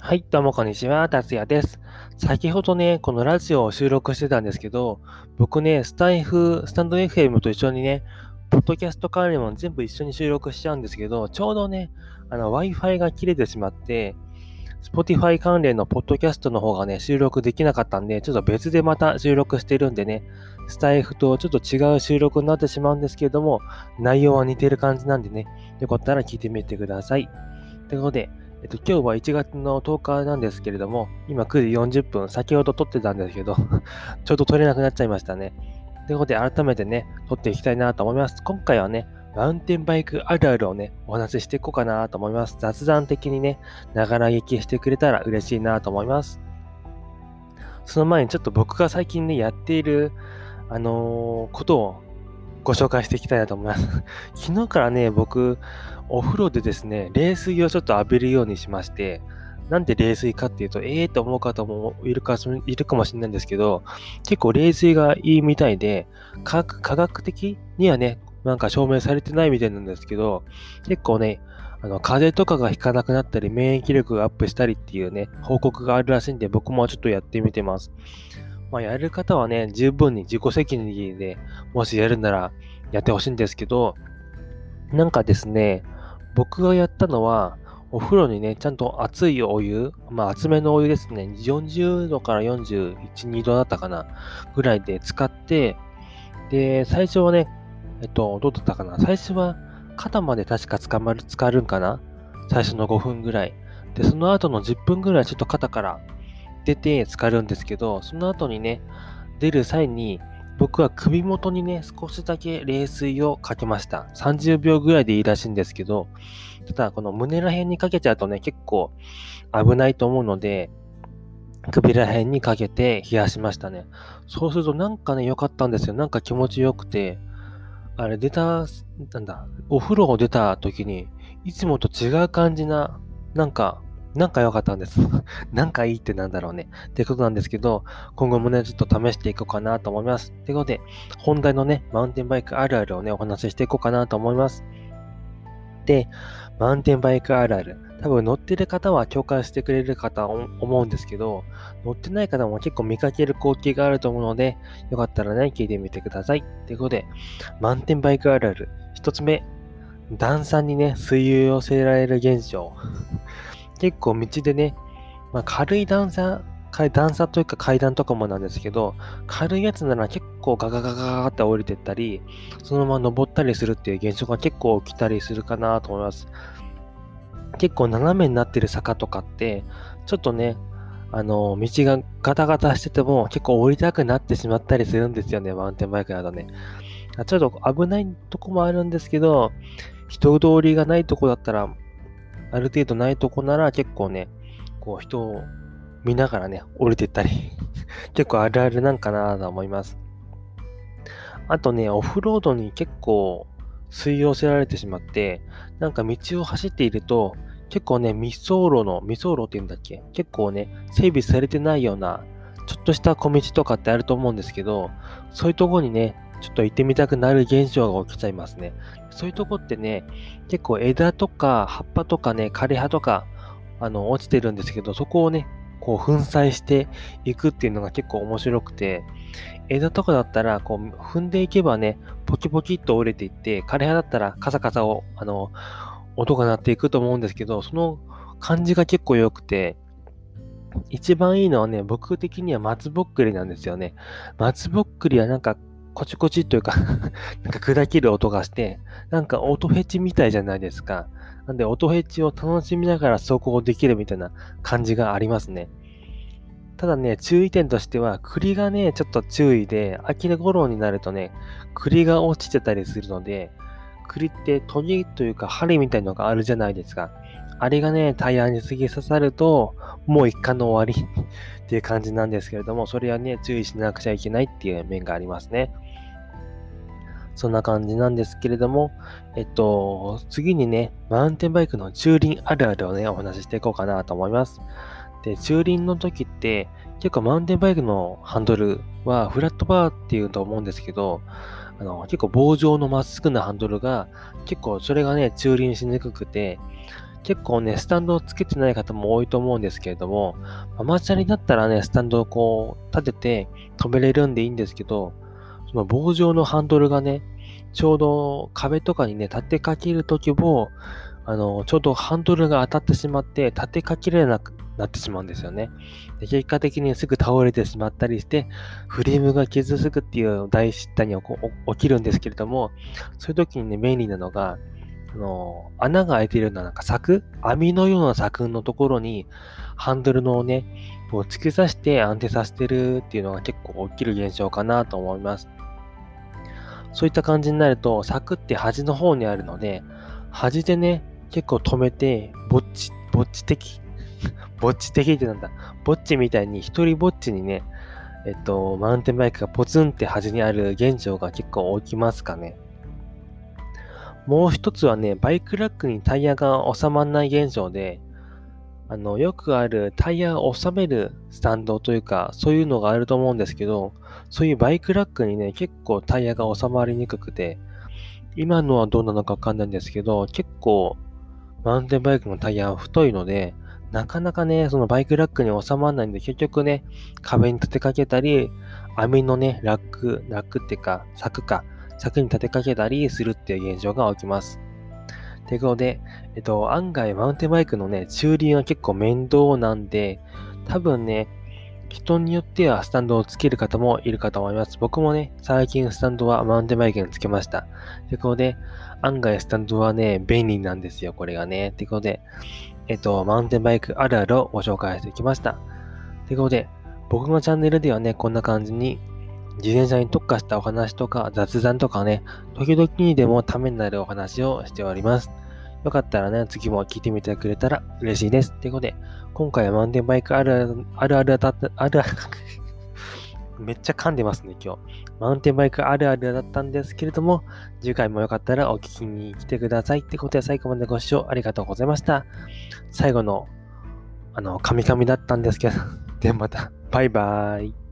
はい、どうもこんにちは、達也です。先ほどね、このラジオを収録してたんですけど、僕ね、スタイフ、スタンド FM と一緒にね、ポッドキャスト関連も全部一緒に収録しちゃうんですけど、ちょうどね、あの、Wi-Fi が切れてしまって、Spotify 関連のポッドキャストの方がね、収録できなかったんで、ちょっと別でまた収録してるんでね、スタイフとちょっと違う収録になってしまうんですけれども、内容は似てる感じなんでね、よかったら聞いてみてください。ということで、えっと、今日は1月の10日なんですけれども、今9時40分、先ほど撮ってたんですけど ちょっと撮れなくなっちゃいましたね。ということで、改めてね、撮っていきたいなと思います。今回はね、マウンテンバイクあるあるをね、お話ししていこうかなと思います。雑談的にね、ながら聞きしてくれたら嬉しいなと思います。その前にちょっと僕が最近ね、やっている、あのー、ことをご紹介していきたいなと思います。昨日からね、僕、お風呂でですね、冷水をちょっと浴びるようにしまして、なんで冷水かっていうと、ええー、と思う方もいるかいるかもしれないんですけど、結構冷水がいいみたいで、科学的にはね、なんか証明されてないみたいなんですけど、結構ね、あの、風邪とかがひかなくなったり、免疫力がアップしたりっていうね、報告があるらしいんで、僕もちょっとやってみてます。まあ、やる方はね、十分に自己責任でもしやるならやってほしいんですけど、なんかですね、僕がやったのは、お風呂にね、ちゃんと熱いお湯、まあ熱めのお湯ですね、40度から41、2度だったかな、ぐらいで使って、で、最初はね、えっと、どうだったかな、最初は肩まで確か捕まる、浸かるんかな？最初の5分ぐらい。で、その後の10分ぐらいちょっと肩から出て浸かるんですけど、その後にね、出る際に、僕は首元にね、少しだけ冷水をかけました。30秒ぐらいでいいらしいんですけど、ただこの胸ら辺にかけちゃうとね、結構危ないと思うので、首ら辺にかけて冷やしましたね。そうするとなんかね、良かったんですよ。なんか気持ちよくて、あれ出た、なんだ、お風呂を出た時に、いつもと違う感じな、なんかなんか良かったんです。なんかいいってなんだろうね。ってことなんですけど、今後もね、ちょっと試していこうかなと思います。ということで、本題のね、マウンテンバイクあるあるをね、お話ししていこうかなと思います。で、マウンテンバイクあるある。多分乗ってる方は共感してくれる方思うんですけど、乗ってない方も結構見かける光景があると思うので、よかったらね、聞いてみてください。ということで、マウンテンバイクあるある。一つ目、段差にね、水油寄せられる現象。結構道でね、まあ、軽い段差、段差というか階段とかもなんですけど、軽いやつなら結構ガガガガガって降りてったり、そのまま登ったりするっていう現象が結構起きたりするかなと思います。結構斜めになってる坂とかって、ちょっとね、あの、道がガタガタしてても結構降りたくなってしまったりするんですよね、マウンテンバイクだとね。ちょっと危ないとこもあるんですけど、人通りがないとこだったらある程度ないとこなら結構ね、こう人を見ながらね、降りてったり 結構あるあるなんかなと思います。あとね、オフロードに結構吸い寄せられてしまって、なんか道を走っていると、結構ね、未走路の、未走路って言うんだっけ？結構ね、整備されてないような、ちょっとした小道とかってあると思うんですけど、そういうとこにね、ちょっと行ってみたくなる現象が起きちゃいますね。そういうとこってね、結構枝とか葉っぱとかね、枯葉とか、あの、落ちてるんですけど、そこをね、こう粉砕していくっていうのが結構面白くて、枝とかだったら、こう、踏んでいけばね、ポキポキっと折れていって、枯葉だったらカサカサを、あの、音が鳴っていくと思うんですけど、その感じが結構良くて、一番いいのはね、僕的には松ぼっくりなんですよね。松ぼっくりはなんかコチコチというか なんか砕ける音がして、なんか音フェチみたいじゃないですか。なんで音フェチを楽しみながら走行できるみたいな感じがありますね。ただね、注意点としては、栗がね、ちょっと注意で、秋の頃になるとね、栗が落ちてたりするので、栗ってトゲというか針みたいのがあるじゃないですか。あれがね、タイヤに過ぎ刺さると、もう一回の終わりっていう感じなんですけれども、それはね、注意しなくちゃいけないっていう面がありますね。そんな感じなんですけれども、えっと、次にね、マウンテンバイクの駐輪あるあるをね、お話ししていこうかなと思います。で、駐輪の時って、結構マウンテンバイクのハンドルはフラットバーっていうと思うんですけど、あの、結構棒状のまっすぐなハンドルが、結構それがね、駐輪しにくくて、結構ね、スタンドをつけてない方も多いと思うんですけれども、ママチャリだったらね、スタンドをこう立てて止めれるんでいいんですけど、その棒状のハンドルがね、ちょうど壁とかにね、立てかけるときも、あの、ちょうどハンドルが当たってしまって、立てかけられなくなってしまうんですよね。で結果的にすぐ倒れてしまったりして、フレームが傷つくっていう大失態に起きるんですけれども、そういう時にね、便利なのが、あの、穴が開いているようななんか柵網のような柵のところに、ハンドルのね、こう突き刺して安定させてるっていうのが結構起きる現象かなと思います。そういった感じになると、柵って端の方にあるので、端でね、結構止めて、ぼっち、ぼっち的 ぼっち的ってなんだ。ぼっちみたいに一人ぼっちにね、えっと、マウンテンバイクがポツンって端にある現象が結構起きますかね。もう一つはね、バイクラックにタイヤが収まらない現象で、あの、よくあるタイヤを収めるスタンドというか、そういうのがあると思うんですけど、そういうバイクラックにね、結構タイヤが収まりにくくて、今のはどうなのかわかんないんですけど、結構、マウンテンバイクのタイヤは太いので、なかなかね、そのバイクラックに収まらないんで、結局ね、壁に立てかけたり、網のね、ラック、ラックっていうか、柵か、柵に立てかけたりするっていう現象が起きます。ということで、えっと、案外マウンテンバイクのね、駐輪は結構面倒なんで、多分ね、人によってはスタンドをつける方もいるかと思います。僕もね、最近スタンドはマウンテンバイクにつけました。ということで、案外スタンドはね、便利なんですよ、これがね。ということで、えっと、マウンテンバイクあるあるをご紹介してきました。ということで、僕のチャンネルではね、こんな感じに、自転車に特化したお話とか雑談とかね、時々にでもためになるお話をしております。よかったらね、次も聞いてみてくれたら嬉しいです。ということで、今回はマウンテンバイクあるあるあるだった、あるある めっちゃ噛んでますね、今日。マウンテンバイクあるあるだったんですけれども、次回もよかったらお聞きに来てください。ってことで最後までご視聴ありがとうございました。最後の、あの、カミカミだったんですけど、ではまた、バイバーイ。